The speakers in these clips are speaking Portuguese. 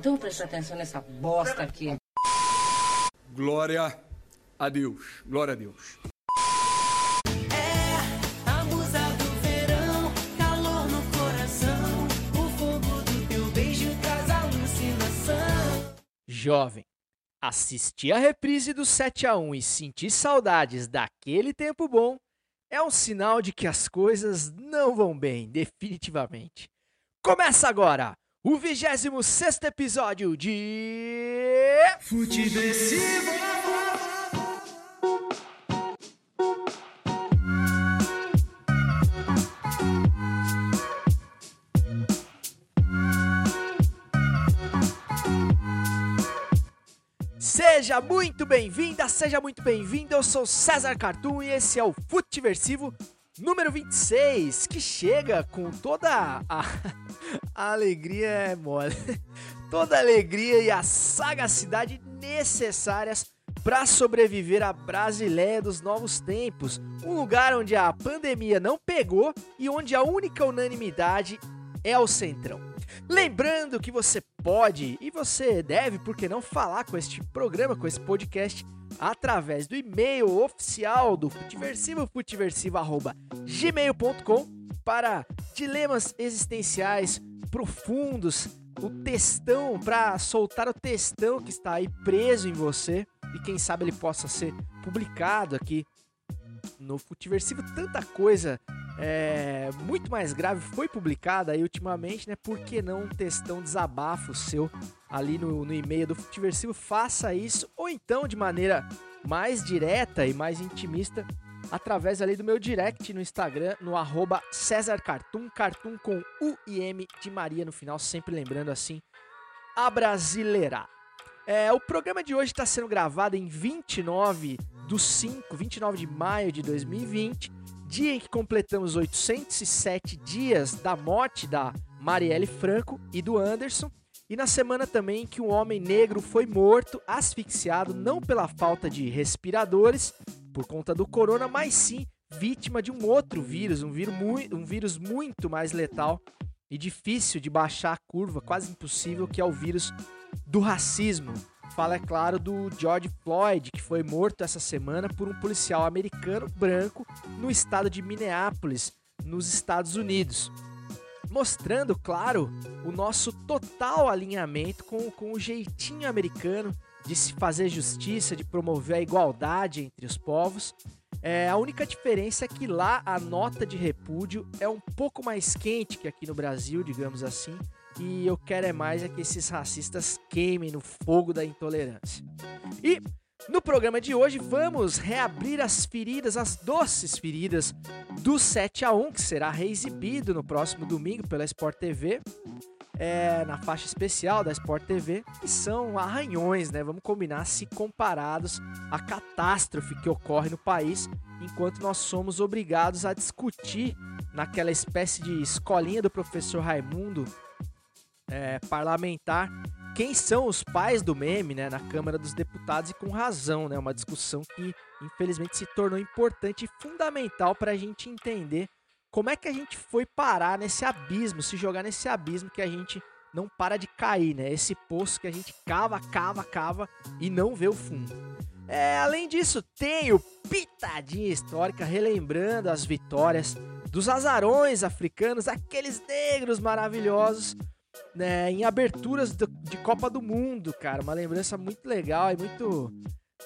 Então presta atenção nessa bosta aqui. Glória a Deus. Glória a Deus. É a musa do verão, calor no coração. O fogo do teu beijo traz alucinação. Jovem, assistir a reprise do 7 a 1 e sentir saudades daquele tempo bom é um sinal de que as coisas não vão bem, definitivamente. Começa agora o 26 episódio de. Futeversivo. Seja muito bem-vinda, seja muito bem-vindo. Eu sou César Cartoon e esse é o Futeversivo número 26, que chega com toda a, a alegria é mole. Toda a alegria e a sagacidade necessárias para sobreviver à Brasileia dos novos tempos, um lugar onde a pandemia não pegou e onde a única unanimidade é o Centrão. Lembrando que você pode e você deve, por que não, falar com este programa, com esse podcast, através do e-mail oficial do Futiversivo, futiversivo.gmail.com para dilemas existenciais profundos, o textão, para soltar o textão que está aí preso em você e quem sabe ele possa ser publicado aqui no Futiversivo. Tanta coisa é, muito mais grave foi publicada aí ultimamente, né? Por que não um textão desabafo seu ali no, no e-mail do Futiversivo? Faça isso, ou então de maneira mais direta e mais intimista, através ali do meu direct no Instagram, no arroba César Cartoon, Cartoon com U e M de Maria no final, sempre lembrando assim, a brasileira. É, o programa de hoje está sendo gravado em 29 do 5, 29 de maio de 2020, dia em que completamos 807 dias da morte da Marielle Franco e do Anderson, e na semana também que um homem negro foi morto, asfixiado, não pela falta de respiradores, por conta do corona, mas sim vítima de um outro vírus, um vírus, um vírus muito mais letal e difícil de baixar a curva, quase impossível, que é o vírus do racismo. Fala, é claro, do George Floyd, que foi morto essa semana por um policial americano branco no estado de Minneapolis, nos Estados Unidos. Mostrando, claro, o nosso total alinhamento com, com o jeitinho americano de se fazer justiça, de promover a igualdade entre os povos. É, a única diferença é que lá a nota de repúdio é um pouco mais quente que aqui no Brasil, digamos assim, e eu quero é mais é que esses racistas queimem no fogo da intolerância. E no programa de hoje vamos reabrir as feridas, as doces feridas do 7 a 1 que será reexibido no próximo domingo pela Sport TV. É, na faixa especial da Sport TV, que são arranhões, né? Vamos combinar se comparados à catástrofe que ocorre no país, enquanto nós somos obrigados a discutir naquela espécie de escolinha do professor Raimundo é, parlamentar quem são os pais do meme né, na Câmara dos Deputados e com razão, né? Uma discussão que infelizmente se tornou importante e fundamental para a gente entender como é que a gente foi parar nesse abismo, se jogar nesse abismo que a gente não para de cair, né? Esse poço que a gente cava, cava, cava e não vê o fundo. É, além disso, tem o Pitadinha Histórica relembrando as vitórias dos azarões africanos, aqueles negros maravilhosos né, em aberturas do, de Copa do Mundo, cara. Uma lembrança muito legal e muito,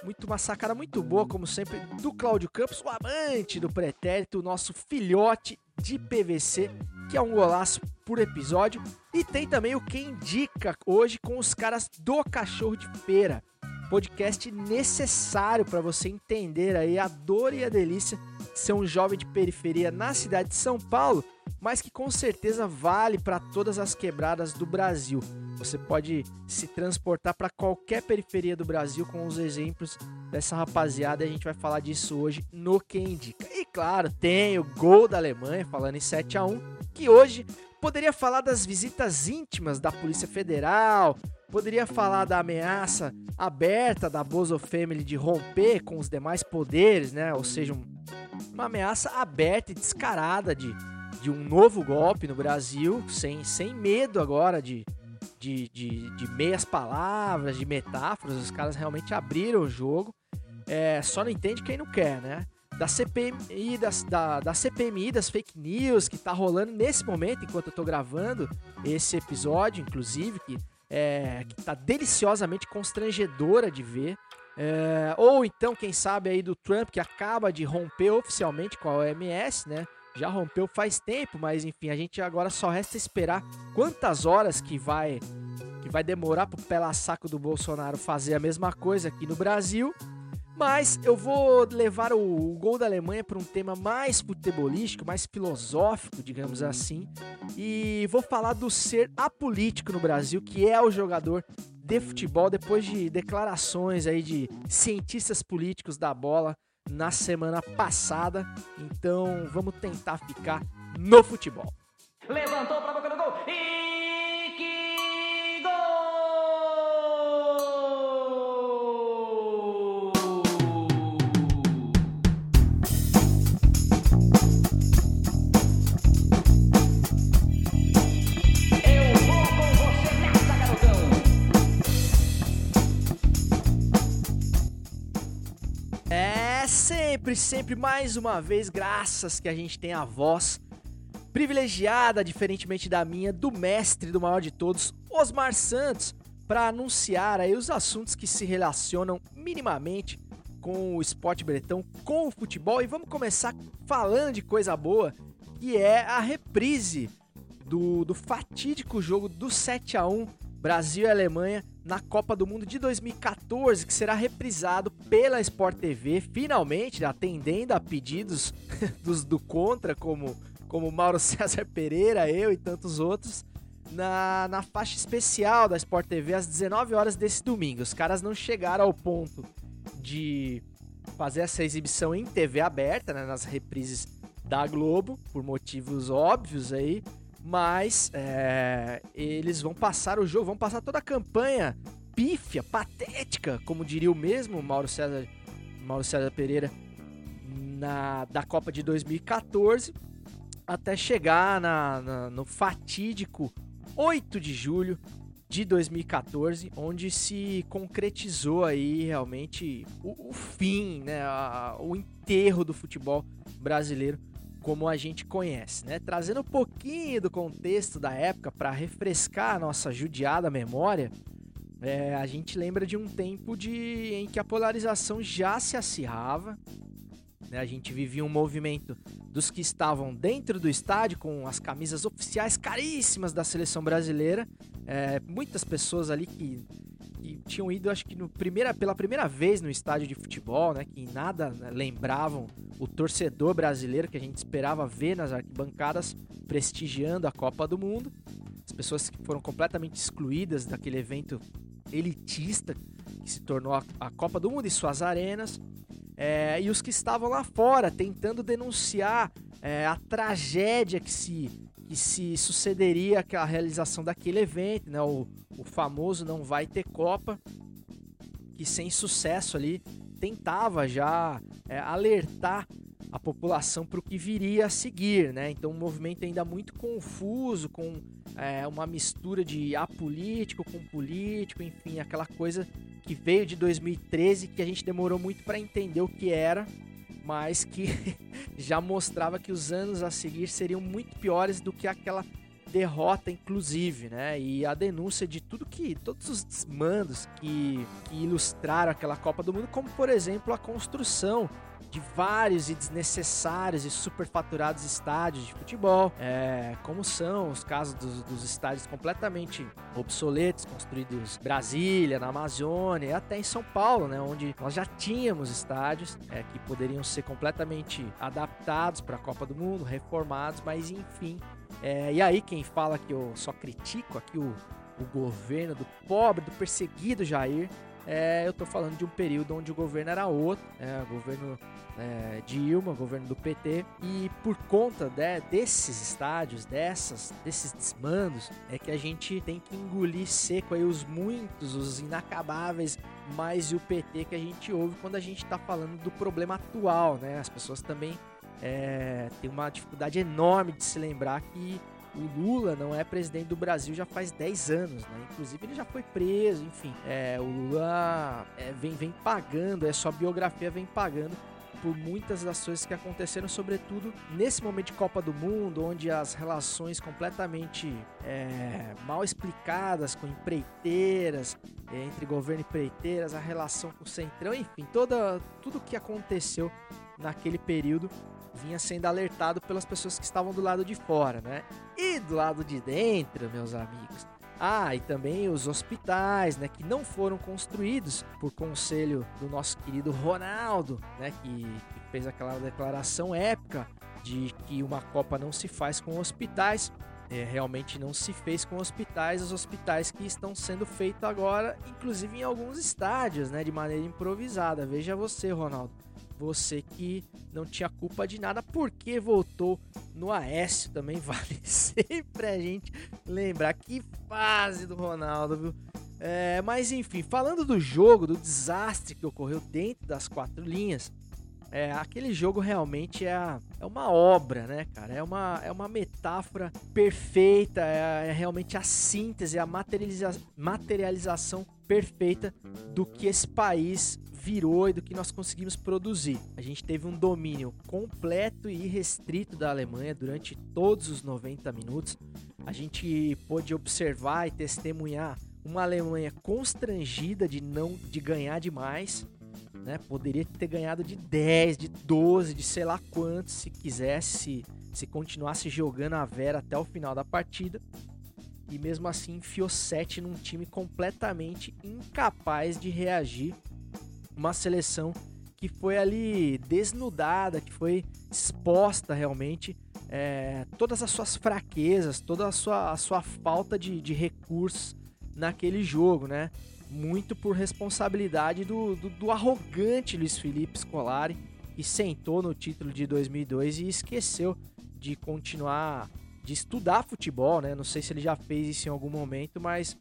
muito uma sacada muito boa, como sempre, do Cláudio Campos, o amante do pretérito, o nosso filhote de PVC, que é um golaço por episódio. E tem também o Quem Indica hoje com os caras do Cachorro de Feira. Podcast necessário para você entender aí a dor e a delícia de ser um jovem de periferia na cidade de São Paulo mas que com certeza vale para todas as quebradas do Brasil. Você pode se transportar para qualquer periferia do Brasil com os exemplos dessa rapaziada e a gente vai falar disso hoje no Quem Indica. E claro, tem o gol da Alemanha, falando em 7 a 1 que hoje poderia falar das visitas íntimas da Polícia Federal, poderia falar da ameaça aberta da Bozo Family de romper com os demais poderes, né? Ou seja, uma ameaça aberta e descarada de de um novo golpe no Brasil, sem, sem medo agora de, de, de, de meias palavras, de metáforas, os caras realmente abriram o jogo. É, só não entende quem não quer, né? Da CPMI, das, da, da CPMI, das fake news que tá rolando nesse momento, enquanto eu tô gravando esse episódio, inclusive, que, é, que tá deliciosamente constrangedora de ver. É, ou então, quem sabe aí do Trump, que acaba de romper oficialmente com a OMS, né? Já rompeu faz tempo, mas enfim, a gente agora só resta esperar quantas horas que vai que vai demorar pro pela saco do Bolsonaro fazer a mesma coisa aqui no Brasil. Mas eu vou levar o, o gol da Alemanha para um tema mais futebolístico, mais filosófico, digamos assim. E vou falar do ser apolítico no Brasil, que é o jogador de futebol, depois de declarações aí de cientistas políticos da bola na semana passada. Então vamos tentar ficar no futebol. Levantou pra boca do gol sempre, sempre mais uma vez, graças que a gente tem a voz privilegiada, diferentemente da minha, do mestre do maior de todos, Osmar Santos, para anunciar aí os assuntos que se relacionam minimamente com o esporte bretão, com o futebol. E vamos começar falando de coisa boa, que é a reprise do, do fatídico jogo do 7 a 1 Brasil e Alemanha na Copa do Mundo de 2014, que será reprisado pela Sport TV, finalmente atendendo a pedidos dos do contra, como como Mauro César Pereira, eu e tantos outros, na, na faixa especial da Sport TV às 19 horas desse domingo. Os caras não chegaram ao ponto de fazer essa exibição em TV aberta, né, nas reprises da Globo, por motivos óbvios aí, mas é, eles vão passar o jogo, vão passar toda a campanha pífia, patética, como diria o mesmo Mauro César, Mauro César Pereira, na, da Copa de 2014 até chegar na, na- no fatídico 8 de julho de 2014, onde se concretizou aí realmente o, o fim, né, a- o enterro do futebol brasileiro como a gente conhece, né? Trazendo um pouquinho do contexto da época para refrescar a nossa judiada memória, é, a gente lembra de um tempo de, em que a polarização já se acirrava, né? A gente vivia um movimento dos que estavam dentro do estádio com as camisas oficiais caríssimas da seleção brasileira. É, muitas pessoas ali que, que tinham ido, acho que no primeira, pela primeira vez no estádio de futebol, né? Que em nada né, lembravam o torcedor brasileiro que a gente esperava ver nas arquibancadas prestigiando a Copa do Mundo. As pessoas que foram completamente excluídas daquele evento elitista que se tornou a, a Copa do Mundo e suas arenas. É, e os que estavam lá fora tentando denunciar é, a tragédia que se, que se sucederia à realização daquele evento, né? O, o famoso não vai ter Copa, que sem sucesso ali tentava já é, alertar a população para o que viria a seguir, né? Então um movimento ainda muito confuso, com é, uma mistura de apolítico com político, enfim, aquela coisa que veio de 2013 que a gente demorou muito para entender o que era, mas que já mostrava que os anos a seguir seriam muito piores do que aquela derrota, inclusive, né? E a denúncia de tudo que. todos os desmandos que, que ilustraram aquela Copa do Mundo, como por exemplo a construção de vários e desnecessários e superfaturados estádios de futebol, é, como são os casos dos, dos estádios completamente obsoletos, construídos em Brasília, na Amazônia e até em São Paulo, né, onde nós já tínhamos estádios é, que poderiam ser completamente adaptados para a Copa do Mundo, reformados, mas enfim. É, e aí quem fala que eu só critico aqui o, o governo do pobre, do perseguido Jair, é, eu tô falando de um período onde o governo era outro, é, governo é, Dilma, governo do PT, e por conta de- desses estádios, dessas, desses desmandos, é que a gente tem que engolir seco aí os muitos, os inacabáveis, mais e o PT que a gente ouve quando a gente tá falando do problema atual, né? As pessoas também é, têm uma dificuldade enorme de se lembrar que o Lula não é presidente do Brasil já faz 10 anos, né? Inclusive ele já foi preso, enfim. É, o Lula é, vem, vem pagando, é sua biografia vem pagando por muitas das coisas que aconteceram, sobretudo nesse momento de Copa do Mundo, onde as relações completamente é, mal explicadas com empreiteiras, é, entre governo e empreiteiras, a relação com o Centrão, enfim, toda, tudo que aconteceu naquele período vinha sendo alertado pelas pessoas que estavam do lado de fora, né? E do lado de dentro, meus amigos, ah, e também os hospitais, né, que não foram construídos por conselho do nosso querido Ronaldo, né, que, que fez aquela declaração épica de que uma Copa não se faz com hospitais. É, realmente não se fez com hospitais, os hospitais que estão sendo feitos agora, inclusive em alguns estádios, né, de maneira improvisada. Veja você, Ronaldo você que não tinha culpa de nada, porque voltou no Aécio também. Vale sempre a gente lembrar que fase do Ronaldo, viu? É, mas enfim, falando do jogo, do desastre que ocorreu dentro das quatro linhas, é, aquele jogo realmente é, é uma obra, né, cara? É uma, é uma metáfora perfeita, é, é realmente a síntese, a materializa materialização perfeita do que esse país virou e do que nós conseguimos produzir. A gente teve um domínio completo e irrestrito da Alemanha durante todos os 90 minutos. A gente pôde observar e testemunhar uma Alemanha constrangida de não de ganhar demais, né? Poderia ter ganhado de 10, de 12, de sei lá quantos se quisesse, se, se continuasse jogando a Vera até o final da partida. E mesmo assim enfiou 7 num time completamente incapaz de reagir uma seleção que foi ali desnudada, que foi exposta realmente é, todas as suas fraquezas, toda a sua, a sua falta de, de recursos naquele jogo, né? Muito por responsabilidade do, do, do arrogante Luiz Felipe Scolari, que sentou no título de 2002 e esqueceu de continuar, de estudar futebol, né? Não sei se ele já fez isso em algum momento, mas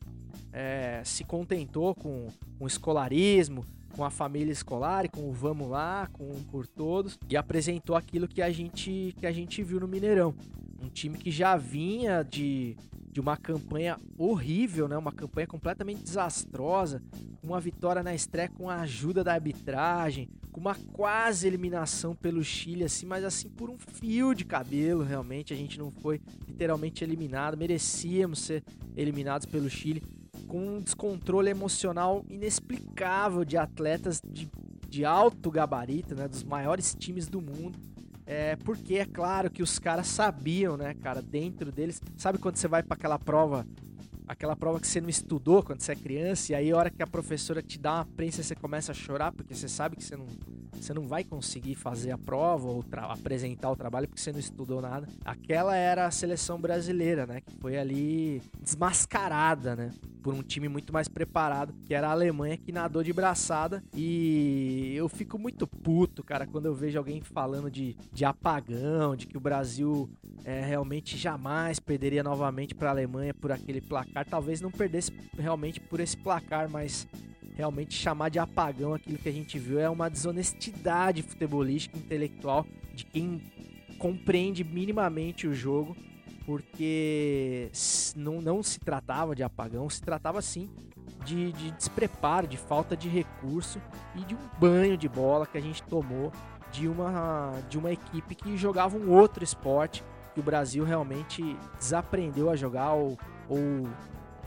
é, se contentou com, com escolarismo, com a família escolar, com o Vamos Lá, com um por todos, e apresentou aquilo que a gente que a gente viu no Mineirão. Um time que já vinha de, de uma campanha horrível, né? Uma campanha completamente desastrosa, uma vitória na estreia com a ajuda da arbitragem, com uma quase eliminação pelo Chile, assim, mas assim por um fio de cabelo, realmente. A gente não foi literalmente eliminado, merecíamos ser eliminados pelo Chile com um descontrole emocional inexplicável de atletas de, de alto gabarito, né, dos maiores times do mundo. É, porque é claro que os caras sabiam, né, cara, dentro deles. Sabe quando você vai para aquela prova, aquela prova que você não estudou quando você é criança, e aí a hora que a professora te dá uma prensa você começa a chorar porque você sabe que você não, você não vai conseguir fazer a prova ou apresentar o trabalho porque você não estudou nada. Aquela era a seleção brasileira, né, que foi ali desmascarada, né? por um time muito mais preparado, que era a Alemanha, que nadou de braçada. E eu fico muito puto, cara, quando eu vejo alguém falando de, de apagão, de que o Brasil é, realmente jamais perderia novamente para a Alemanha por aquele placar. Talvez não perdesse realmente por esse placar, mas realmente chamar de apagão aquilo que a gente viu. É uma desonestidade futebolística, intelectual de quem compreende minimamente o jogo porque não, não se tratava de apagão, se tratava sim de, de despreparo, de falta de recurso e de um banho de bola que a gente tomou de uma, de uma equipe que jogava um outro esporte que o Brasil realmente desaprendeu a jogar ou, ou,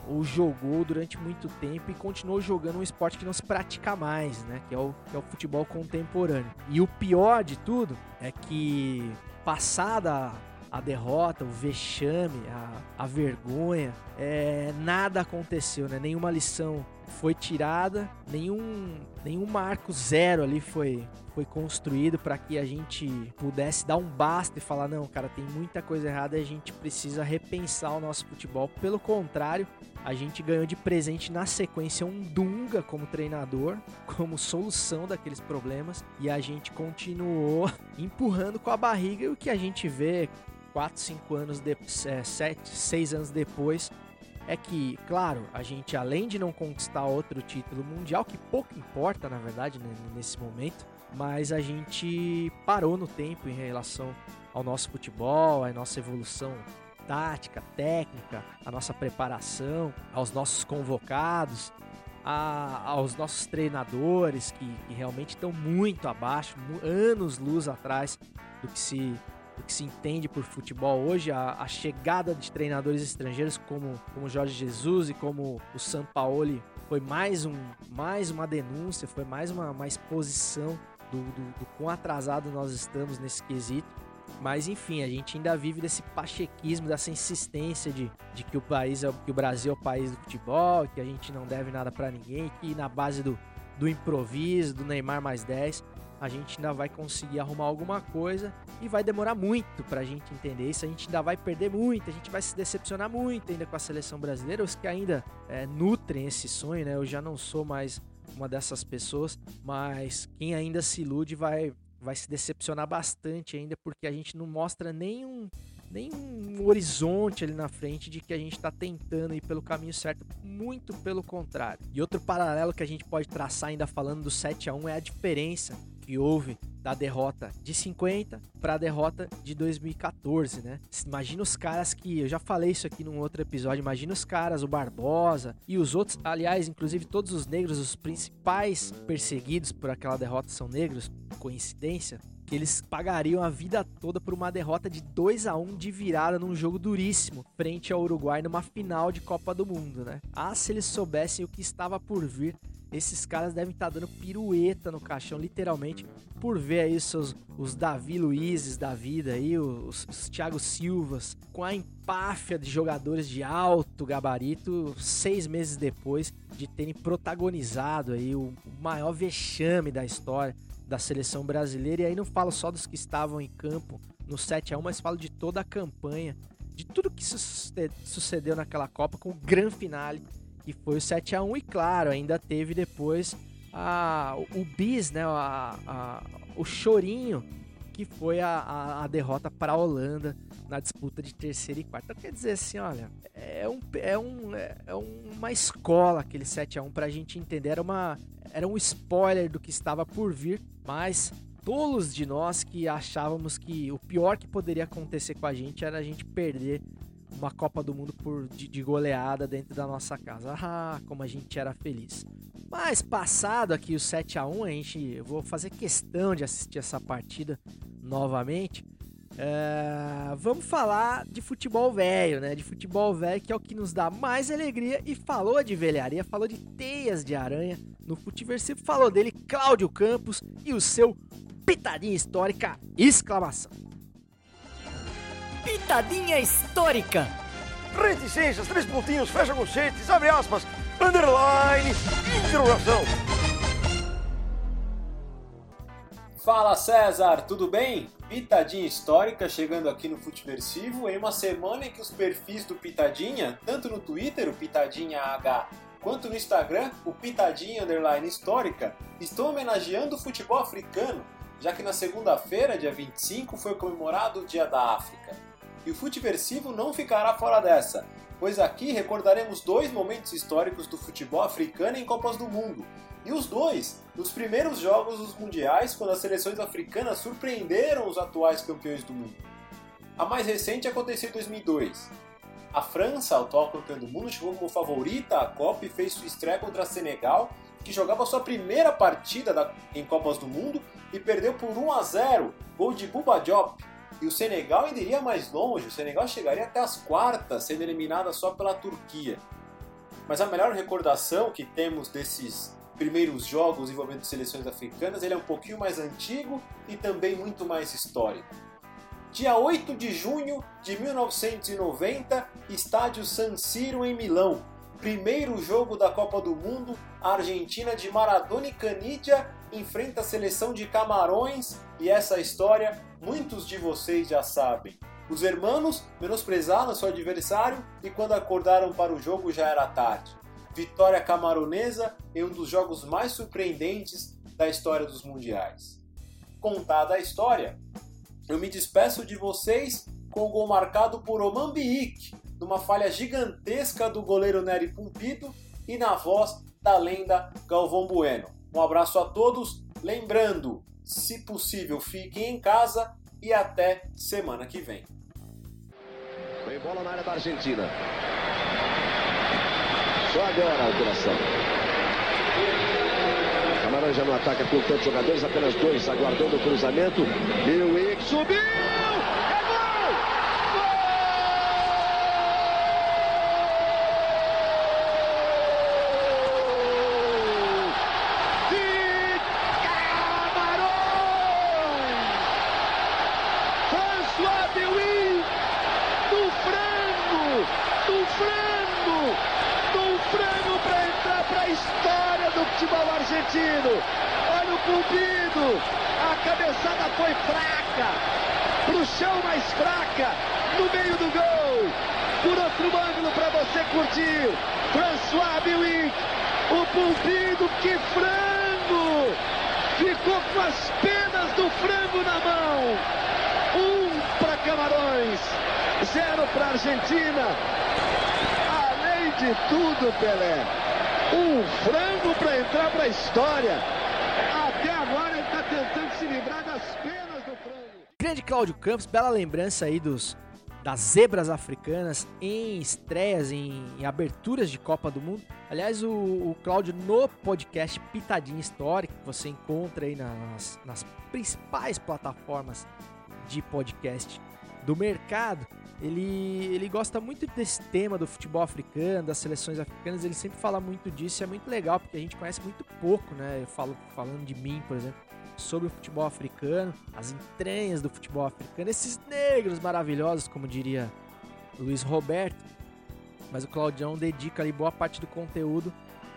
ou jogou durante muito tempo e continuou jogando um esporte que não se pratica mais, né? Que é o, que é o futebol contemporâneo. E o pior de tudo é que passada a derrota, o vexame, a, a vergonha, é, nada aconteceu, né? Nenhuma lição foi tirada, nenhum, nenhum marco zero ali foi, foi construído para que a gente pudesse dar um basta e falar: não, cara, tem muita coisa errada e a gente precisa repensar o nosso futebol. Pelo contrário, a gente ganhou de presente na sequência um Dunga como treinador, como solução daqueles problemas, e a gente continuou empurrando com a barriga e o que a gente vê 4, 5 anos, de, é, 7, 6 anos depois, é que, claro, a gente além de não conquistar outro título mundial, que pouco importa na verdade nesse momento, mas a gente parou no tempo em relação ao nosso futebol, à nossa evolução tática, técnica, a nossa preparação, aos nossos convocados, a- aos nossos treinadores que, que realmente estão muito abaixo, anos luz atrás do que se que se entende por futebol hoje, a, a chegada de treinadores estrangeiros como como Jorge Jesus e como o Sampaoli foi mais um mais uma denúncia, foi mais uma, uma exposição do, do, do quão atrasado nós estamos nesse quesito. Mas enfim, a gente ainda vive desse pachequismo, dessa insistência de, de que o país é que o Brasil é o país do futebol, que a gente não deve nada pra ninguém, que na base do, do improviso, do Neymar mais 10, a gente ainda vai conseguir arrumar alguma coisa e vai demorar muito pra gente entender isso. A gente ainda vai perder muito, a gente vai se decepcionar muito ainda com a seleção brasileira. Os que ainda é, nutrem esse sonho, né? Eu já não sou mais uma dessas pessoas, mas quem ainda se ilude vai, vai se decepcionar bastante ainda, porque a gente não mostra nenhum, nenhum horizonte ali na frente de que a gente está tentando ir pelo caminho certo, muito pelo contrário. E outro paralelo que a gente pode traçar ainda falando do 7 a 1 é a diferença que houve da derrota de 50 para a derrota de 2014, né? Imagina os caras que eu já falei isso aqui num outro episódio, imagina os caras, o Barbosa e os outros, aliás, inclusive todos os negros, os principais perseguidos por aquela derrota são negros, coincidência? Que eles pagariam a vida toda por uma derrota de 2 a 1 de virada num jogo duríssimo frente ao Uruguai numa final de Copa do Mundo, né? Ah, se eles soubessem o que estava por vir esses caras devem estar dando pirueta no caixão, literalmente, por ver aí os seus os Davi Luizes da vida aí, os, os Thiago Silvas, com a empáfia de jogadores de alto gabarito, seis meses depois de terem protagonizado aí o, maior vexame da história da seleção brasileira. E aí não falo só dos que estavam em campo no 7 a 1 mas falo de toda a campanha, de tudo que suce- sucedeu naquela Copa, com o grande finale que foi o 7 a 1 e claro, ainda teve depois a, o bis, né, a, a- o chorinho que foi a, a, a derrota para a Holanda na disputa de terceiro e quarto. Então quer dizer assim, olha, é, um, é, um, é uma escola aquele 7 a 1 pra gente entender, era, uma, era um spoiler do que estava por vir, mas tolos de nós que achávamos que o pior que poderia acontecer com a gente era a gente perder uma Copa do Mundo por, de, de goleada dentro da nossa casa. Ah, como a gente era feliz. Mas passado aqui o 7 a 1 a gente, eu vou fazer questão de assistir essa partida novamente. É, vamos falar de futebol velho, né? De futebol velho que é o que nos dá mais alegria. E falou de velharia, falou de teias de aranha no Futiversivo. Falou dele, Cláudio Campos e o seu pitadinha histórica! Exclamação! Pitadinha histórica. Reticências, três pontinhos, fecha conchetes, abre aspas, underline, interrogação. Fala César, tudo bem? Pitadinha histórica chegando aqui no Futeversivo em uma semana em que os perfis do Pitadinha, tanto no Twitter, o Pitadinha H, quanto no Instagram, o Pitadinha Underline Histórica, estão homenageando o futebol africano, já que na segunda-feira, dia 25, foi comemorado o Dia da África. E o Futeversivo não ficará fora dessa, pois aqui recordaremos dois momentos históricos do futebol africano em Copas do Mundo, e os dois nos primeiros jogos dos mundiais, quando as seleções africanas surpreenderam os atuais campeões do mundo. A mais recente aconteceu em 2002. A França, atual campeã do mundo, chegou como favorita à Copa e fez sua estreia contra a Senegal, que jogava sua primeira partida da- em Copas do Mundo e perdeu por 1 a 0, gol de Bouba Diop. E o Senegal ainda iria mais longe, o Senegal chegaria até as quartas, sendo eliminada só pela Turquia. Mas a melhor recordação que temos desses primeiros jogos envolvendo seleções africanas, ele é um pouquinho mais antigo e também muito mais histórico. Dia 8 de junho de 1990, estádio San Siro em Milão. Primeiro jogo da Copa do Mundo, Argentina de Maradona e Canidia enfrenta a seleção de Camarões e essa história muitos de vocês já sabem. Os hermanos menosprezaram seu adversário e quando acordaram para o jogo já era tarde. Vitória camaronesa em um dos jogos mais surpreendentes da história dos mundiais. Contada a história, eu me despeço de vocês com o gol marcado por Oman Biik, numa falha gigantesca do goleiro Nery Pumpido e na voz da lenda Galvão Bueno. Um abraço a todos, lembrando, se possível, fiquem em casa e até semana que vem. Vem bola na área da Argentina. Só agora a alteração. Camarões já não ataca com tantos jogadores, apenas dois aguardando o cruzamento. Lewis subiu! É gol! Gol! De Camarões! François Dewey do frango! Do frango! Do frango para entrar para a história do futebol argentino! Olha o Pumpido! A cabeçada foi fraca! Pro chão mais fraca! No meio do gol! Por outro ângulo para você curtir! François Dewey! O Pumpido, que frango! Ficou com as penas do frango na mão! Um para Camarões, zero para Argentina. Além de Pelé, um frango para entrar para a história. Até agora ele está tentando se livrar das penas do frango. Grande Cláudio Campos, bela lembrança aí dos das zebras africanas em estreias, em, em aberturas de Copa do Mundo. Aliás, o, o Cláudio no podcast Pitadinha Histórica, que você encontra aí nas, nas principais plataformas de podcast do mercado, ele, ele gosta muito desse tema do futebol africano, das seleções africanas, ele sempre fala muito disso, é muito legal, porque a gente conhece muito pouco, né? Eu falo falando de mim, por exemplo, sobre o futebol africano, as entranhas do futebol africano, esses negros maravilhosos, como diria Luiz Roberto. Mas o Claudião dedica ali boa parte do conteúdo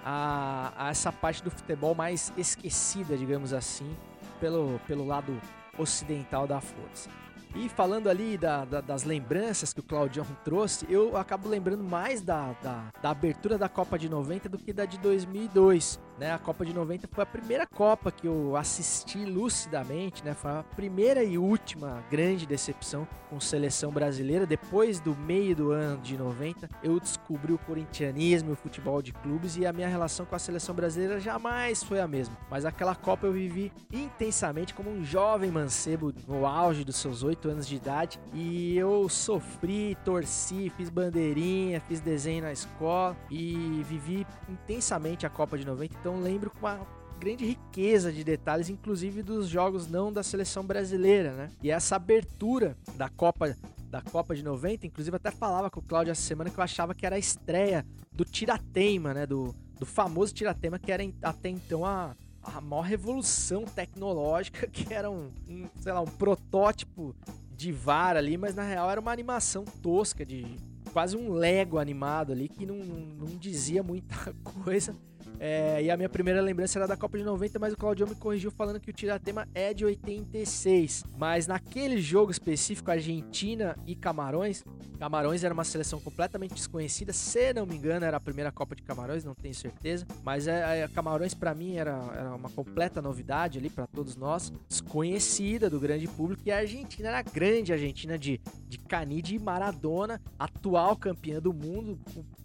a, a essa parte do futebol mais esquecida, digamos assim, pelo, pelo lado ocidental da força. E falando ali da- da- das lembranças que o Claudião trouxe, eu acabo lembrando mais da, da, da abertura da Copa de 90 do que da de 2002. Né? A Copa de 90 foi a primeira Copa que eu assisti lucidamente, né? foi a primeira e última grande decepção com seleção brasileira. Depois do meio do ano de 90, eu descobri o corintianismo, o futebol de clubes e a minha relação com a seleção brasileira jamais foi a mesma. Mas aquela Copa eu vivi intensamente como um jovem mancebo no auge dos seus oito anos de idade e eu sofri, torci, fiz bandeirinha, fiz desenho na escola e vivi intensamente a Copa de 90. Então lembro com uma grande riqueza de detalhes, inclusive dos jogos não da seleção brasileira, né? E essa abertura da Copa da Copa de 90, inclusive até falava com o Cláudio essa semana que eu achava que era a estreia do Tirateima, né? Do, do famoso Tirateima, que era até então a, a maior revolução tecnológica, que era um, um, sei lá, um protótipo de VAR ali, mas na real era uma animação tosca de quase um Lego animado ali que não, não, não dizia muita coisa. É, e a minha primeira lembrança era da Copa de 90, mas o Claudio me corrigiu falando que o Tiratema é de 86. Mas naquele jogo específico, Argentina e Camarões, Camarões era uma seleção completamente desconhecida. Se não me engano, era a primeira Copa de Camarões, não tenho certeza. Mas é, é, Camarões para mim era, era uma completa novidade ali para todos nós, desconhecida do grande público. E a Argentina era a grande Argentina de, de Canide e Maradona, atual campeã do mundo,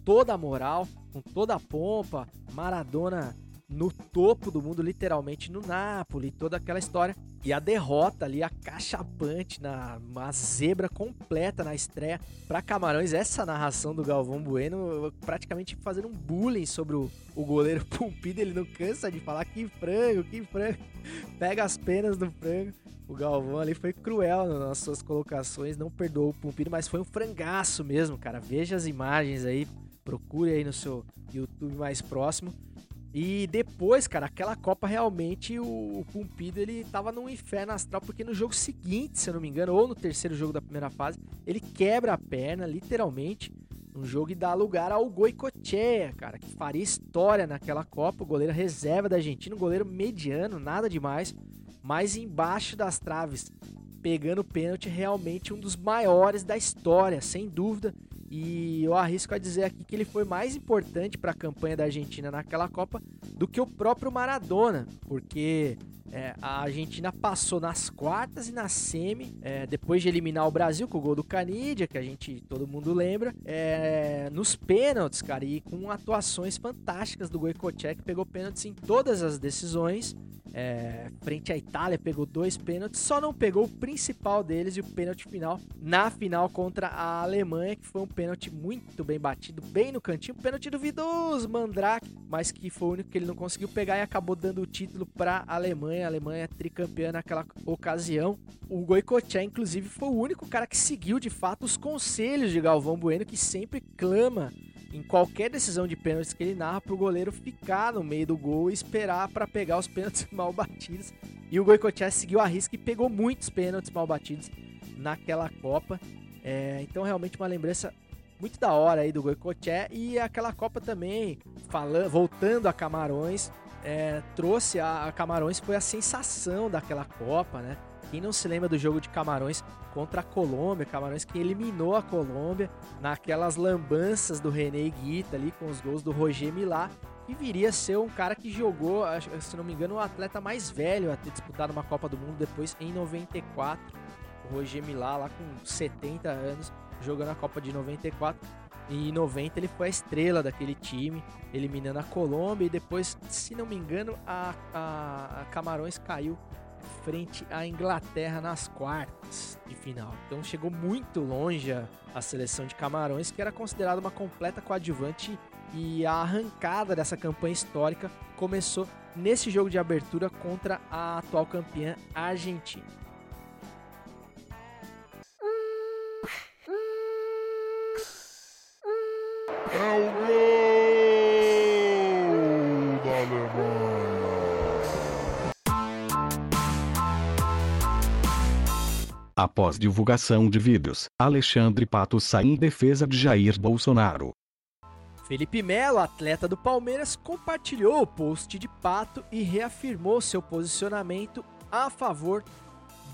toda a moral, com toda a pompa. Maradona no topo do mundo, literalmente no Napoli, toda aquela história. E a derrota ali, a cachapante, na, uma zebra completa na estreia para Camarões. Essa narração do Galvão Bueno, praticamente fazendo um bullying sobre o, o goleiro Pumpido. Ele não cansa de falar que frango, que frango. Pega as penas do frango. O Galvão ali foi cruel nas suas colocações, não perdoou o Pumpido, mas foi um frangaço mesmo, cara. Veja as imagens aí, procure aí no seu YouTube mais próximo. E depois, cara, aquela Copa realmente o, o Pumpido ele tava num inferno astral, porque no jogo seguinte, se eu não me engano, ou no terceiro jogo da primeira fase, ele quebra a perna, literalmente, um jogo e dá lugar ao Goicoechea, cara, que faria história naquela Copa, o goleiro reserva da Argentina, um goleiro mediano, nada demais, mas embaixo das traves, pegando o pênalti, realmente um dos maiores da história, sem dúvida. E eu arrisco a dizer aqui que ele foi mais importante para a campanha da Argentina naquela Copa do que o próprio Maradona, porque é, a Argentina passou nas quartas e na semi, é, depois de eliminar o Brasil com o gol do Canidia, que a gente todo mundo lembra, é, nos pênaltis, cara, e com atuações fantásticas do Goicoechea, que pegou pênaltis em todas as decisões. É, frente à Itália, pegou dois pênaltis, só não pegou o principal deles e o pênalti final na final contra a Alemanha, que foi um pênalti muito bem batido, bem no cantinho, pênalti duvidoso, Mandrake, mas que foi o único que ele não conseguiu pegar e acabou dando o título para a Alemanha. A Alemanha é tricampeã naquela ocasião. O Goicoechea, inclusive, foi o único cara que seguiu de fato os conselhos de Galvão Bueno, que sempre clama em qualquer decisão de pênaltis que ele narra pro goleiro ficar no meio do gol e esperar para pegar os pênaltis mal batidos. E o Goicoechea seguiu a risca e pegou muitos pênaltis mal batidos naquela Copa. É, então realmente uma lembrança muito da hora aí do Goicoechea e aquela Copa também, falando, voltando a Camarões, é, trouxe a, a Camarões foi a sensação daquela Copa, né? Quem não se lembra do jogo de Camarões contra a Colômbia, Camarões que eliminou a Colômbia naquelas lambanças do René Guita ali com os gols do Roger Milá, que viria a ser um cara que jogou, se não me engano, o atleta mais velho a ter disputado uma Copa do Mundo depois em 94. O Roger Milá lá com 70 anos jogando a Copa de 94. E em 90 ele foi a estrela daquele time, eliminando a Colômbia e depois, se não me engano, a, a, Camarões caiu frente à Inglaterra nas quartas de final. Então chegou muito longe a seleção de Camarões, que era considerada uma completa coadjuvante e a arrancada dessa campanha histórica começou nesse jogo de abertura contra a atual campeã Argentina. É o gol da Alemanha. Após divulgação de vídeos, Alexandre Pato sai em defesa de Jair Bolsonaro. Felipe Melo, atleta do Palmeiras, compartilhou o post de Pato e reafirmou seu posicionamento a favor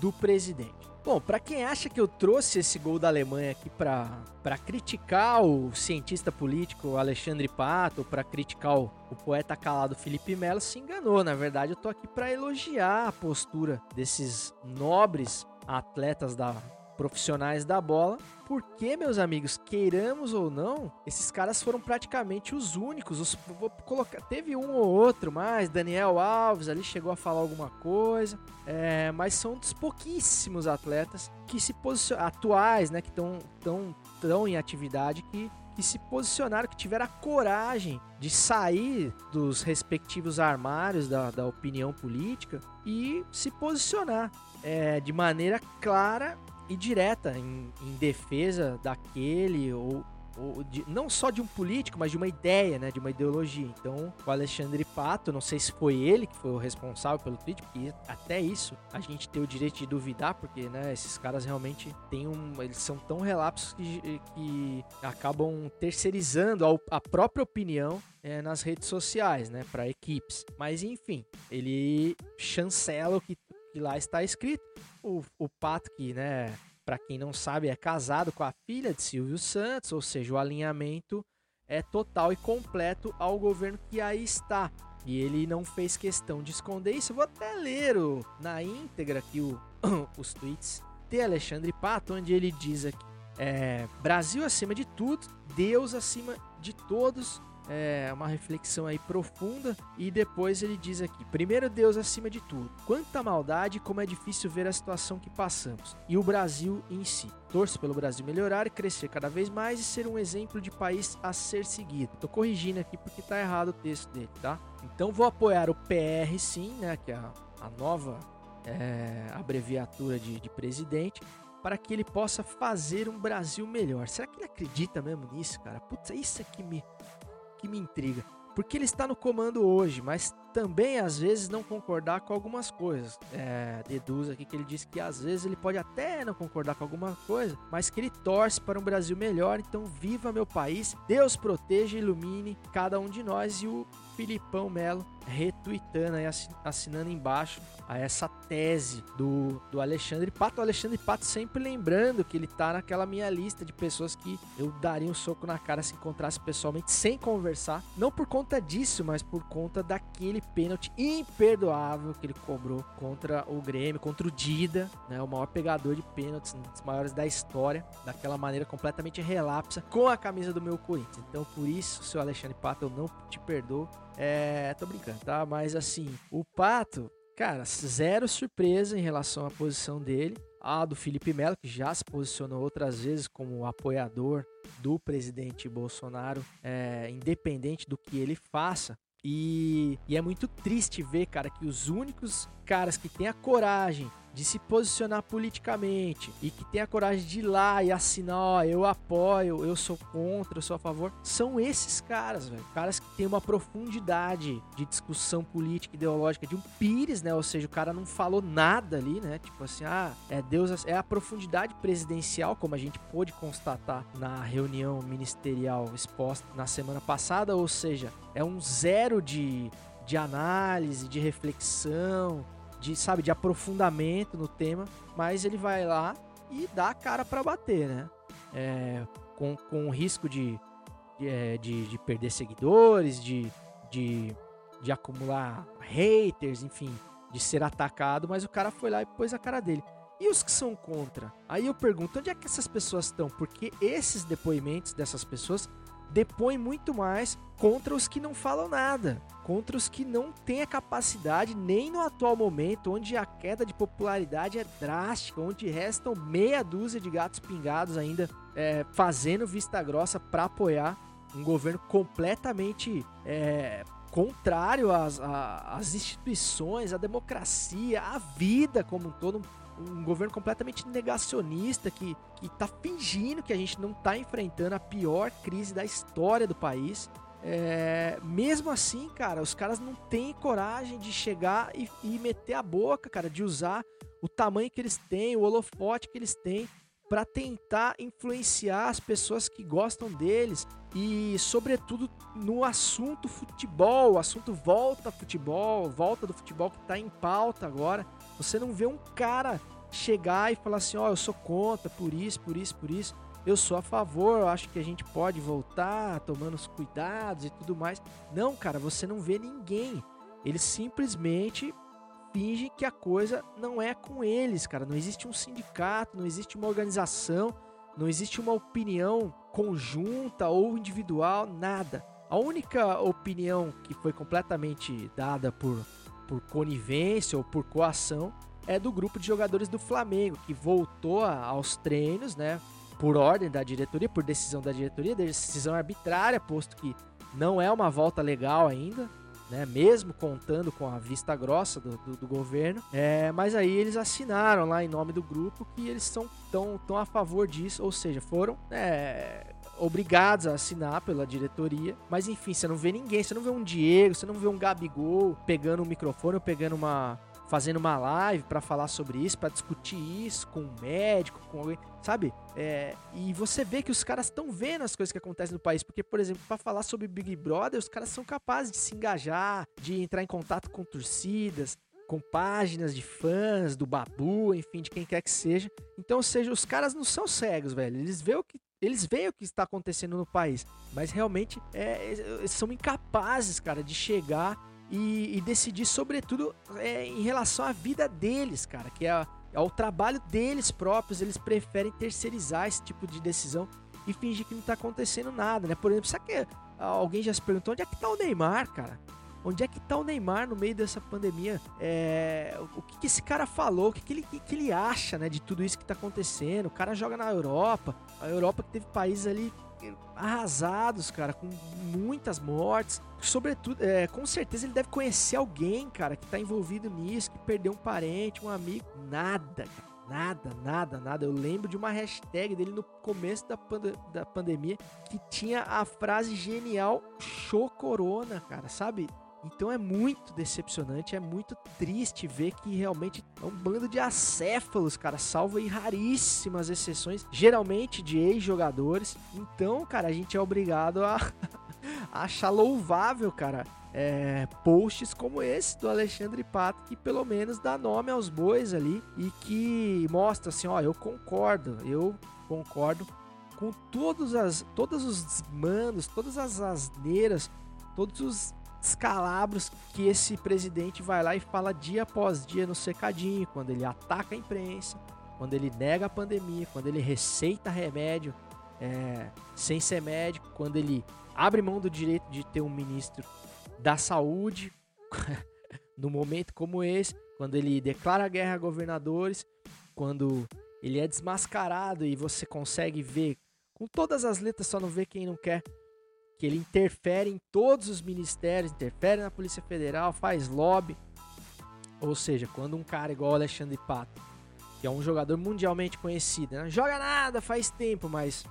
do presidente. Bom, para quem acha que eu trouxe esse gol da Alemanha aqui para criticar o cientista político Alexandre Pato, para criticar o, o, poeta calado Felipe Melo, se enganou. Na verdade, eu tô aqui para elogiar a postura desses nobres atletas da profissionais da bola, porque, meus amigos, queiramos ou não, esses caras foram praticamente os únicos. Os, vou colocar, teve um ou outro mais, Daniel Alves ali chegou a falar alguma coisa, é, mas são dos pouquíssimos atletas que se posicionam, atuais, né, que estão tão, tão em atividade, que que se posicionaram, que tiveram a coragem de sair dos respectivos armários da, da opinião política e se posicionar é, de maneira clara e direta em, em defesa daquele ou, ou de, não só de um político, mas de uma ideia, né, de uma ideologia. Então, o Alexandre Pato, não sei se foi ele que foi o responsável pelo tweet, porque até isso a gente tem o direito de duvidar, porque, né, esses caras realmente têm um, eles são tão relapsos que, que acabam terceirizando a, a própria opinião é, nas redes sociais, né, para equipes. Mas enfim, ele chancela o que que lá está escrito. O, o Pato, que, né, para quem não sabe, é casado com a filha de Silvio Santos, ou seja, o alinhamento é total e completo ao governo que aí está. E ele não fez questão de esconder isso. Eu vou até ler o, na íntegra aqui o, os tweets de Alexandre Pato, onde ele diz aqui: é, Brasil acima de tudo, Deus acima de todos, é uma reflexão aí profunda e depois ele diz aqui: primeiro Deus acima de tudo. Quanta maldade, como é difícil ver a situação que passamos e o Brasil em si. Torço pelo Brasil melhorar e crescer cada vez mais e ser um exemplo de país a ser seguido. Tô corrigindo aqui porque tá errado o texto dele, tá? Então vou apoiar o PR sim, né, que é a, a nova é, abreviatura de, de presidente para que ele possa fazer um Brasil melhor. Será que ele acredita mesmo nisso, cara? Putz, isso é que me, que me intriga. porque ele está no comando hoje, mas também às vezes não concordar com algumas coisas. É, deduz aqui que ele disse que às vezes ele pode até não concordar com alguma coisa, mas que ele torce para um Brasil melhor. Então, viva meu país, Deus proteja e ilumine cada um de nós. E o Filipão Melo retweetando assi- assinando embaixo a essa tese do, do Alexandre Pato. O Alexandre Pato sempre lembrando que ele tá naquela minha lista de pessoas que eu daria um soco na cara se encontrasse pessoalmente sem conversar. Não por conta disso, mas por conta daquele pênalti imperdoável que ele cobrou contra o Grêmio, contra o Dida, né, o maior pegador de pênaltis, um dos maiores da história, daquela maneira completamente relapsa, com a camisa do meu Corinthians. Então, por isso, seu Alexandre Pato, eu não te perdoo. É, tô brincando, tá? Mas assim, o Pato, cara, zero surpresa em relação à posição dele. A do Felipe Melo, que já se posicionou outras vezes como apoiador do presidente Bolsonaro, é, independente do que ele faça. E, e é muito triste ver, cara, que os únicos caras que têm a coragem de se posicionar politicamente e que têm a coragem de ir lá e assinar, ó, eu apoio, eu sou contra, eu sou a favor, são esses caras, velho. Caras que têm uma profundidade de discussão política, ideológica de um pires, né? Ou seja, o cara não falou nada ali, né? Tipo assim, ah, é Deus, é a profundidade presidencial, como a gente pôde constatar na reunião ministerial exposta na semana passada, ou seja, é um zero de, de análise, de reflexão, de, sabe, de aprofundamento no tema, mas ele vai lá e dá a cara para bater, né? É, com, com o risco de, de, é, de, de perder seguidores, de, de, de acumular haters, enfim, de ser atacado, mas o cara foi lá e pôs a cara dele. E os que são contra? Aí eu pergunto, onde é que essas pessoas estão? Porque esses depoimentos dessas pessoas depõem muito mais contra os que não falam nada, contra os que não têm a capacidade, nem no atual momento, onde a queda de popularidade é drástica, onde restam meia dúzia de gatos pingados ainda é, fazendo vista grossa para apoiar um governo completamente é, contrário às, às instituições, à democracia, à vida como um todo, um governo completamente negacionista que, que tá fingindo que a gente não tá enfrentando a pior crise da história do país. É, mesmo assim, cara, os caras não têm coragem de chegar e, e meter a boca, cara, de usar o tamanho que eles têm, o holofote que eles têm para tentar influenciar as pessoas que gostam deles e, sobretudo, no assunto futebol. O assunto volta futebol, volta do futebol que tá em pauta agora. Você não vê um cara chegar e falar assim: Ó, eu sou contra, por isso, por isso, por isso. Eu sou a favor, eu acho que a gente pode voltar tomando os cuidados e tudo mais. Não, cara, você não vê ninguém. Eles simplesmente fingem que a coisa não é com eles, cara. Não existe um sindicato, não existe uma organização, não existe uma opinião conjunta ou individual, nada. A única opinião que foi completamente dada por, por conivência ou por coação é do grupo de jogadores do Flamengo, que voltou aos treinos, né? Por ordem da diretoria, por decisão da diretoria, decisão arbitrária, posto que não é uma volta legal ainda, né? Mesmo contando com a vista grossa do, do, do governo. É, mas aí eles assinaram lá em nome do grupo que eles são tão, tão a favor disso, ou seja, foram é, obrigados a assinar pela diretoria. Mas enfim, você não vê ninguém, você não vê um Diego, você não vê um Gabigol pegando um microfone ou pegando uma. Fazendo uma live pra falar sobre isso, pra discutir isso com um médico, com alguém, sabe? É, e você vê que os caras estão vendo as coisas que acontecem no país, porque, por exemplo, pra falar sobre Big Brother, os caras são capazes de se engajar, de entrar em contato com torcidas, com páginas de fãs, do Babu, enfim, de quem quer que seja. Então, ou seja, os caras não são cegos, velho. Eles veem o que, eles veem o que está acontecendo no país, mas realmente é, são incapazes, cara, de chegar e, e decidir, sobretudo, é, em relação à vida deles, cara, que é, é o trabalho deles próprios. Eles preferem terceirizar esse tipo de decisão e fingir que não tá acontecendo nada, né? Por exemplo, sabe que alguém já se perguntou onde é que tá o Neymar, cara? Onde é que tá o Neymar no meio dessa pandemia? É, o que, que esse cara falou? O que, que, ele, que, que ele acha, né, de tudo isso que tá acontecendo? O cara joga na Europa, a Europa que teve países ali arrasados, cara, com muitas mortes. Sobretudo, é, com certeza ele deve conhecer alguém, cara, que tá envolvido nisso, que perdeu um parente, um amigo. Nada, cara, Nada, nada, nada. Eu lembro de uma hashtag dele no começo da, pande- da pandemia que tinha a frase genial show corona, cara, sabe? Então é muito decepcionante, é muito triste ver que realmente é um bando de acéfalos, cara, salvo aí raríssimas exceções, geralmente de ex-jogadores. Então, cara, a gente é obrigado a, a achar louvável, cara, é, posts como esse do Alexandre Pato, que pelo menos dá nome aos bois ali e que mostra assim, ó, eu concordo, eu concordo com todos, as, todos os desmandos, todas as asneiras, todos os descalabros que esse presidente vai lá e fala dia após dia no secadinho, quando ele ataca a imprensa, quando ele nega a pandemia, quando ele receita remédio é, sem ser médico, quando ele abre mão do direito de ter um ministro da saúde no momento como esse, quando ele declara guerra a governadores, quando ele é desmascarado e você consegue ver com todas as letras, só não vê quem não quer, que ele interfere em todos os ministérios, interfere na Polícia Federal, faz lobby. Ou seja, quando um cara igual o Alexandre Pato, que é um jogador mundialmente conhecido, não joga nada faz tempo, mas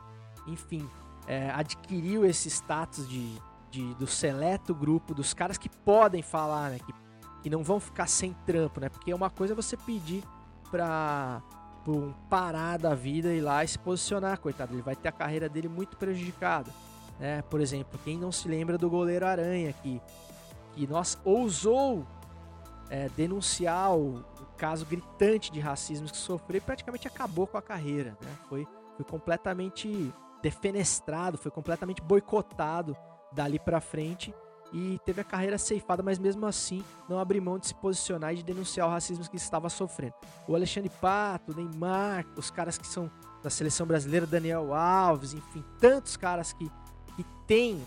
enfim, é, adquiriu esse status de, de- do seleto grupo dos caras que podem falar, né? Que, que não vão ficar sem trampo, né? Porque uma coisa é você pedir pra um parar da vida e lá e se posicionar, coitado. Ele vai ter a carreira dele muito prejudicada. Né? Por exemplo, quem não se lembra do goleiro Aranha, que, que nós ousou é, denunciar o, o caso gritante de racismo que sofreu e praticamente acabou com a carreira. Né? Foi, foi completamente defenestrado, foi completamente boicotado dali pra frente e teve a carreira ceifada, mas mesmo assim não abriu mão de se posicionar e de denunciar o racismo que estava sofrendo. O Alexandre Pato, o Neymar, os caras que são da seleção brasileira, Daniel Alves, enfim, tantos caras que, que têm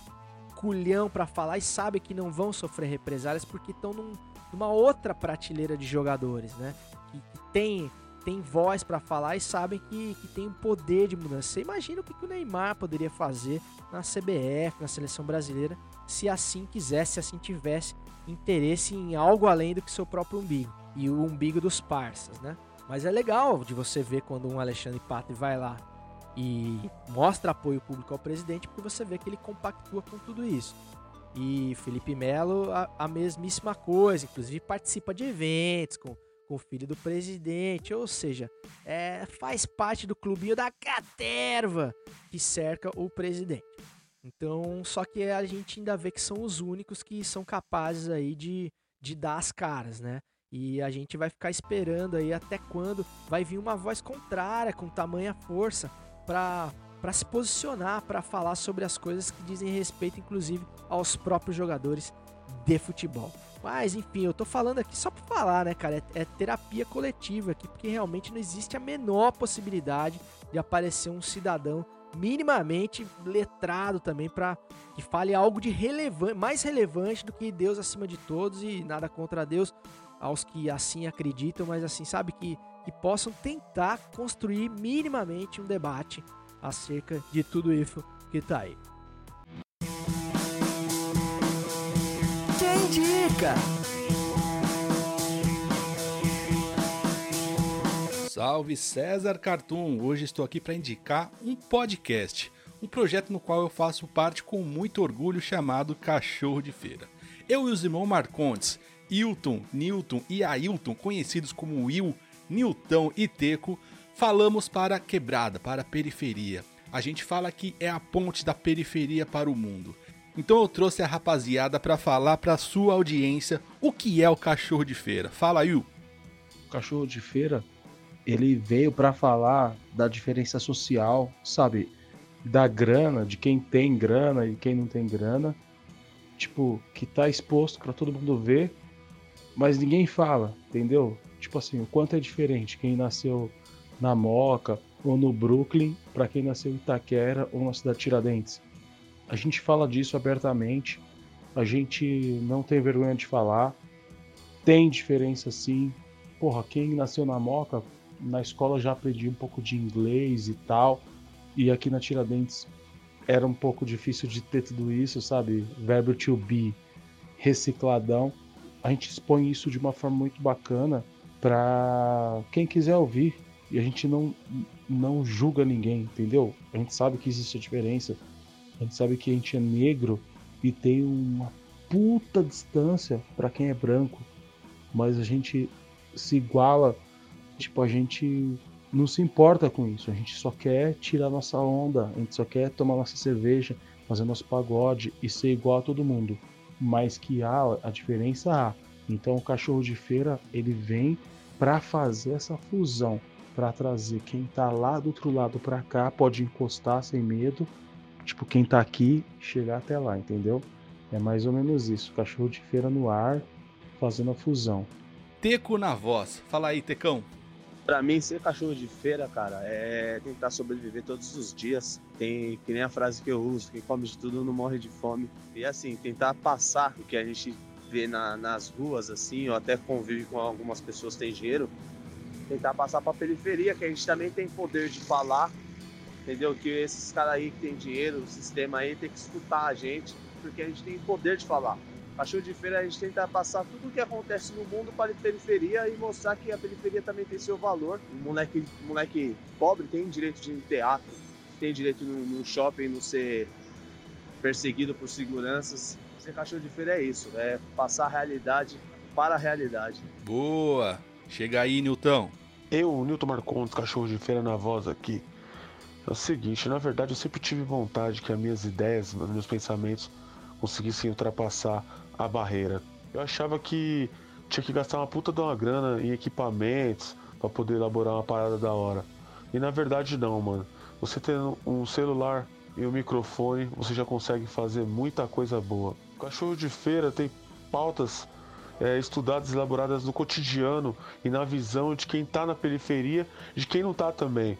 culhão pra falar e sabem que não vão sofrer represálias porque estão num, numa outra prateleira de jogadores, né? Que, que tem tem voz pra falar e sabem que, que tem um poder de mudança. Você imagina o que, que o Neymar poderia fazer na CBF, na seleção brasileira, se assim quisesse, se assim tivesse interesse em algo além do que seu próprio umbigo e o umbigo dos parças, né? Mas é legal de você ver quando um Alexandre Pato vai lá e mostra apoio público ao presidente, porque você vê que ele compactua com tudo isso. E Felipe Melo, a, a mesmíssima coisa, inclusive participa de eventos com, com o filho do presidente, ou seja, é, faz parte do clubinho da caterva que cerca o presidente. Então, só que a gente ainda vê que são os únicos que são capazes aí de, de dar as caras, né? E a gente vai ficar esperando aí até quando vai vir uma voz contrária com tamanha força para para se posicionar, para falar sobre as coisas que dizem respeito, inclusive, aos próprios jogadores de futebol. Mas, enfim, eu tô falando aqui só pra falar, né, cara? É, é terapia coletiva aqui, porque realmente não existe a menor possibilidade de aparecer um cidadão minimamente letrado também para que fale algo de relevante, mais relevante do que Deus acima de todos e nada contra Deus aos que assim acreditam, mas assim, sabe que que possam tentar construir minimamente um debate acerca de tudo isso que tá aí. Quem indica? Salve César Cartoon! Hoje estou aqui para indicar um podcast, um projeto no qual eu faço parte com muito orgulho chamado Cachorro de Feira. Eu e os irmãos Marcontes, Hilton, Newton e Ailton, conhecidos como Will, Nilton e Teco, falamos para a quebrada, para a periferia. A gente fala que é a ponte da periferia para o mundo. Então eu trouxe a rapaziada para falar para sua audiência o que é o cachorro de feira. Fala, Will. O cachorro de feira, ele veio para falar da diferença social, sabe? Da grana, de quem tem grana e quem não tem grana. Tipo, que tá exposto para todo mundo ver, mas ninguém fala, entendeu? Tipo assim, o quanto é diferente quem nasceu na Moca ou no Brooklyn para quem nasceu em Itaquera ou na cidade de Tiradentes. A gente fala disso abertamente, a gente não tem vergonha de falar. Tem diferença sim. Porra, quem nasceu na Moca, na escola já aprendi um pouco de inglês e tal. E aqui na Tiradentes era um pouco difícil de ter tudo isso, sabe? Verbo to be recicladão. A gente expõe isso de uma forma muito bacana para quem quiser ouvir, e a gente não, não julga ninguém, entendeu? A gente sabe que existe a diferença. A gente sabe que a gente é negro e tem uma puta distância para quem é branco, mas a gente se iguala, tipo, a gente não se importa com isso, a gente só quer tirar nossa onda, a gente só quer tomar nossa cerveja, fazer nosso pagode e ser igual a todo mundo. Mas que há a diferença há. Então o cachorro de feira ele vem para fazer essa fusão, para trazer quem tá lá do outro lado para cá, pode encostar sem medo, tipo quem tá aqui chegar até lá, entendeu? É mais ou menos isso, cachorro de feira no ar, fazendo a fusão. Teco na voz. Fala aí, Tecão. Pra mim, ser cachorro de feira, cara, é tentar sobreviver todos os dias. Tem que nem a frase que eu uso: quem come de tudo não morre de fome. E assim, tentar passar o que a gente vê na, nas ruas, assim, ou até convive com algumas pessoas que têm dinheiro, tentar passar pra periferia, que a gente também tem poder de falar, entendeu? Que esses caras aí que tem dinheiro, o sistema aí, tem que escutar a gente, porque a gente tem poder de falar. Cachorro de feira a gente tenta passar tudo o que acontece no mundo para a periferia e mostrar que a periferia também tem seu valor. O moleque, moleque pobre tem direito de ir no teatro, tem direito no, no shopping não ser perseguido por seguranças. Ser cachorro de feira é isso, é passar a realidade para a realidade. Boa! Chega aí, Nilton. Eu, Nilton Marcondes, cachorro de feira na voz aqui. É o seguinte, na verdade eu sempre tive vontade que as minhas ideias, os meus pensamentos conseguissem ultrapassar a barreira. Eu achava que tinha que gastar uma puta de uma grana em equipamentos para poder elaborar uma parada da hora. E na verdade não, mano. Você tendo um celular e um microfone, você já consegue fazer muita coisa boa. O cachorro de feira tem pautas é, estudadas, elaboradas no cotidiano e na visão de quem está na periferia, de quem não está também.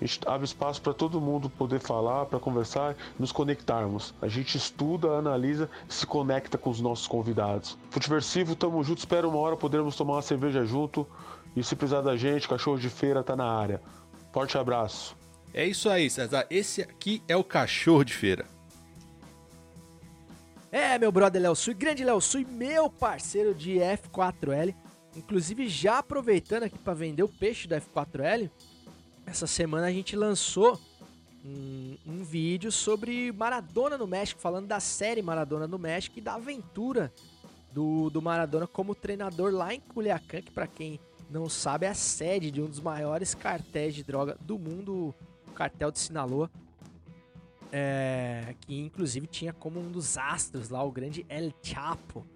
A gente abre espaço para todo mundo poder falar, para conversar, nos conectarmos. A gente estuda, analisa se conecta com os nossos convidados. Futeversivo, tamo junto, espero uma hora podermos tomar uma cerveja junto. E se precisar da gente, cachorro de feira tá na área. Forte abraço. É isso aí, César. Esse aqui é o cachorro de feira. É, meu brother Léo Sui, grande Léo Sui, meu parceiro de F4L. Inclusive, já aproveitando aqui para vender o peixe da F4L, essa semana a gente lançou um, um, vídeo sobre Maradona no México, falando da série Maradona no México e da aventura do, do Maradona como treinador lá em Culiacán, que para quem não sabe é a sede de um dos maiores cartéis de droga do mundo, o cartel de Sinaloa. É, que inclusive tinha como um dos astros lá o grande El Chapo,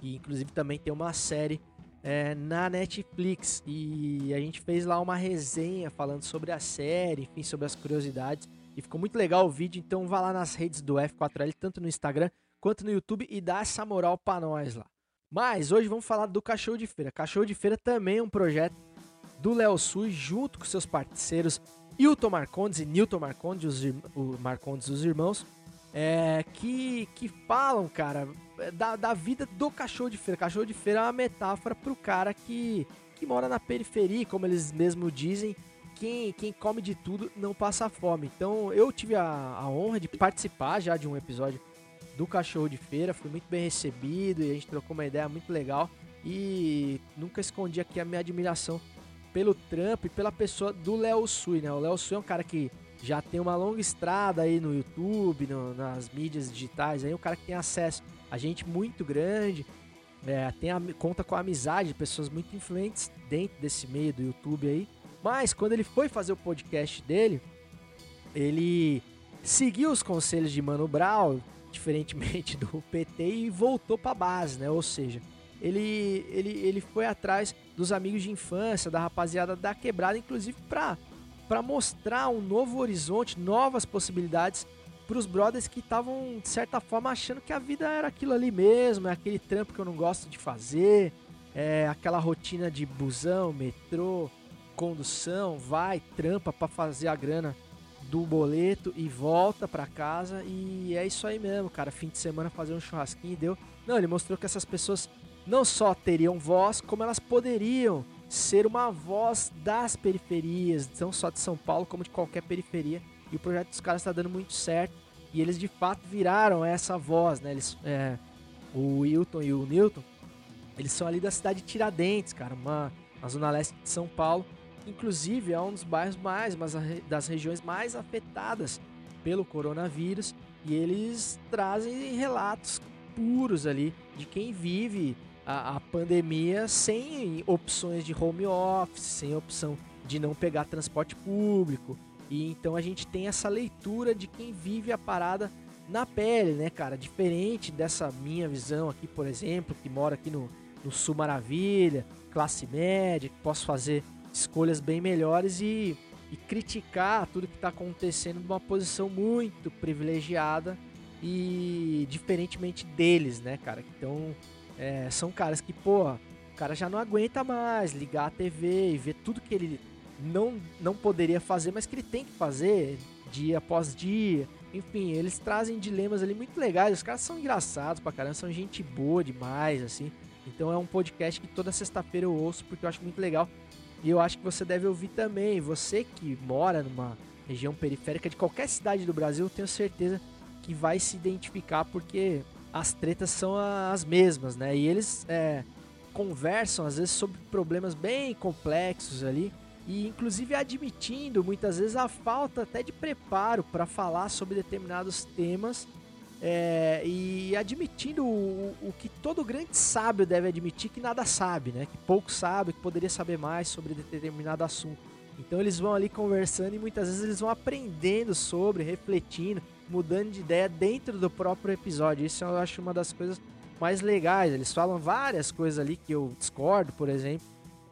e inclusive também tem uma série é, na Netflix. E a gente fez lá uma resenha falando sobre a série, enfim, sobre as curiosidades. E ficou muito legal o vídeo, então vá lá nas redes do F4L, tanto no Instagram quanto no YouTube, e dá essa moral pra nós lá. Mas hoje vamos falar do Cachorro de Feira. Cachorro de Feira também é um projeto do Léo Sul, junto com seus parceiros Hilton Marcondes e Newton Marcondes, os, o Marcondes, os irmãos, é, que, que falam, cara, da, da vida do cachorro de feira. Cachorro de feira é uma metáfora pro cara que, que mora na periferia, como eles mesmo dizem, quem, quem come de tudo não passa fome. Então eu tive a, a honra de participar já de um episódio do Cachorro de Feira, fui muito bem recebido e a gente trocou uma ideia muito legal. E nunca escondi aqui a minha admiração pelo trampo e pela pessoa do Léo Sui, né? O Léo Sui é um cara que já tem uma longa estrada aí no YouTube, no, nas mídias digitais, aí um cara que tem acesso a gente muito grande, é, tem a, conta com a amizade de pessoas muito influentes dentro desse meio do YouTube aí. Mas quando ele foi fazer o podcast dele, ele seguiu os conselhos de Mano Brown, diferentemente do PT, e voltou para a base, né? Ou seja, ele, ele, ele foi atrás dos amigos de infância, da rapaziada da quebrada, inclusive para para mostrar um novo horizonte, novas possibilidades para os brothers que estavam, de certa forma, achando que a vida era aquilo ali mesmo, é aquele trampo que eu não gosto de fazer, é aquela rotina de busão, metrô, condução, vai, trampa para fazer a grana do boleto e volta para casa e é isso aí mesmo, cara. Fim de semana fazer um churrasquinho deu. Não, ele mostrou que essas pessoas não só teriam voz, como elas poderiam ser uma voz das periferias, não só de São Paulo, como de qualquer periferia. E o projeto dos caras está dando muito certo. E eles de fato viraram essa voz, né? Eles, é, o Wilton e o Newton, eles são ali da cidade de Tiradentes, cara, uma, uma zona leste de São Paulo. inclusive é um dos bairros mais, mas das regiões mais afetadas pelo coronavírus, e eles trazem relatos puros ali de quem vive a, a pandemia sem opções de home office, sem opção de não pegar transporte público. E então a gente tem essa leitura de quem vive a parada na pele, né, cara? Diferente dessa minha visão aqui, por exemplo, que mora aqui no, no Sul Maravilha, classe média, que posso fazer escolhas bem melhores e, e criticar tudo que está acontecendo de uma posição muito privilegiada e diferentemente deles, né, cara? Então, é, são caras que, pô, o cara já não aguenta mais ligar a TV e ver tudo que ele não, não poderia fazer, mas que ele tem que fazer dia após dia. Enfim, eles trazem dilemas ali muito legais. Os caras são engraçados pra caramba, são gente boa demais, assim. Então é um podcast que toda sexta-feira eu ouço porque eu acho muito legal. E eu acho que você deve ouvir também. Você que mora numa região periférica de qualquer cidade do Brasil, eu tenho certeza que vai se identificar porque as tretas são as mesmas, né? E eles é, conversam às vezes sobre problemas bem complexos ali e inclusive admitindo muitas vezes a falta até de preparo para falar sobre determinados temas é, e admitindo o, o que todo grande sábio deve admitir que nada sabe, né? Que pouco sabe, que poderia saber mais sobre determinado assunto. Então eles vão ali conversando e muitas vezes eles vão aprendendo sobre, refletindo, mudando de ideia dentro do próprio episódio. Isso eu acho uma das coisas mais legais. Eles falam várias coisas ali que eu discordo, por exemplo,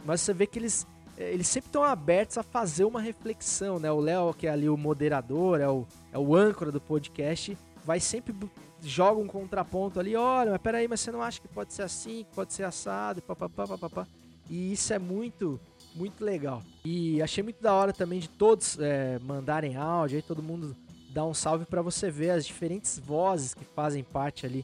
mas você vê que eles eh, eles sempre estão abertos a fazer uma reflexão, né? O Léo, que é ali o moderador, é o, é o âncora do podcast, vai sempre joga um contraponto ali, olha, mas peraí, mas você não acha que pode ser assim, que pode ser assado, papapá, papapá. E isso é muito, muito legal. E achei muito da hora também de todos eh, mandarem áudio, aí todo mundo dá um salve para você ver as diferentes vozes que fazem parte ali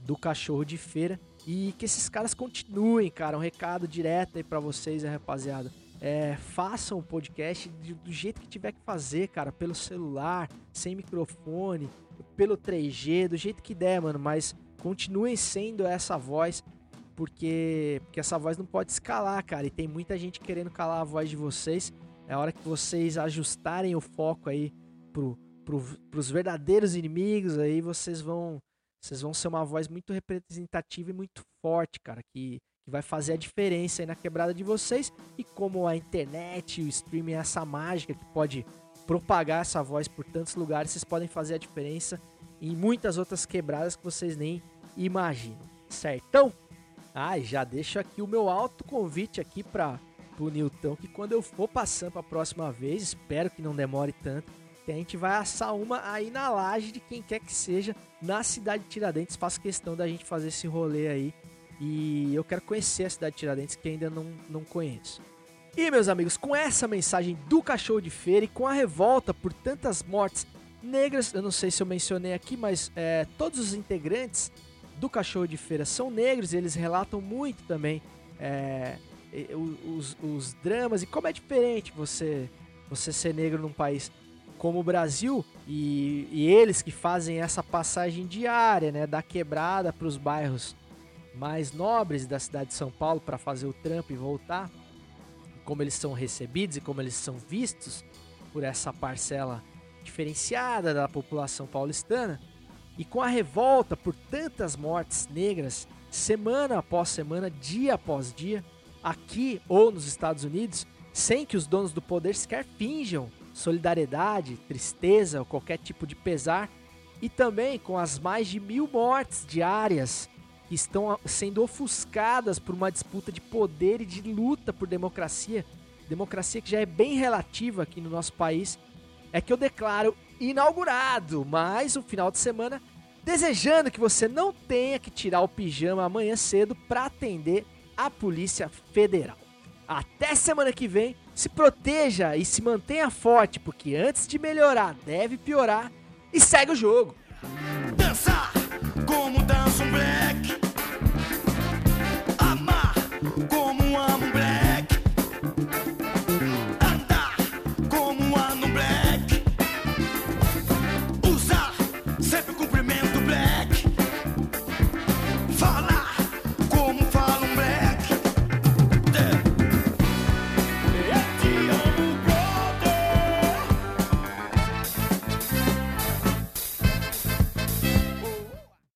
do cachorro de feira. E que esses caras continuem, cara. Um recado direto aí pra vocês, né, rapaziada. É, façam o podcast do jeito que tiver que fazer, cara. Pelo celular, sem microfone, pelo 3G, do jeito que der, mano. Mas continuem sendo essa voz, porque, porque essa voz não pode escalar, cara. E tem muita gente querendo calar a voz de vocês. É hora que vocês ajustarem o foco aí pro, pro, pros verdadeiros inimigos, aí vocês vão vocês vão ser uma voz muito representativa e muito forte, cara, que, que vai fazer a diferença aí na quebrada de vocês. E como a internet o streaming é essa mágica que pode propagar essa voz por tantos lugares, vocês podem fazer a diferença em muitas outras quebradas que vocês nem imaginam, certão? Ah, já deixo aqui o meu alto convite aqui para o Nilton, que quando eu for passando para a próxima vez, espero que não demore tanto, a gente vai assar uma aí na laje de quem quer que seja na cidade de Tiradentes. Faço questão da gente fazer esse rolê aí. E eu quero conhecer a cidade de Tiradentes que ainda não, não conheço. E meus amigos, com essa mensagem do cachorro de feira e com a revolta por tantas mortes negras, eu não sei se eu mencionei aqui, mas é, todos os integrantes do cachorro de feira são negros e eles relatam muito também é, os, os dramas e como é diferente você, você ser negro num país como o Brasil e, e eles que fazem essa passagem diária, né, da quebrada para os bairros mais nobres da cidade de São Paulo para fazer o trampo e voltar, como eles são recebidos e como eles são vistos por essa parcela diferenciada da população paulistana, e com a revolta por tantas mortes negras, semana após semana, dia após dia, aqui ou nos Estados Unidos, sem que os donos do poder sequer finjam solidariedade, tristeza ou qualquer tipo de pesar, e também com as mais de mil mortes diárias que estão sendo ofuscadas por uma disputa de poder e de luta por democracia, democracia que já é bem relativa aqui no nosso país, é que eu declaro inaugurado mais um final de semana, desejando que você não tenha que tirar o pijama amanhã cedo para atender a Polícia Federal. Até semana que vem, se proteja e se mantenha forte, porque antes de melhorar, deve piorar e segue o jogo. Dançar como dança um black. Amar como amo um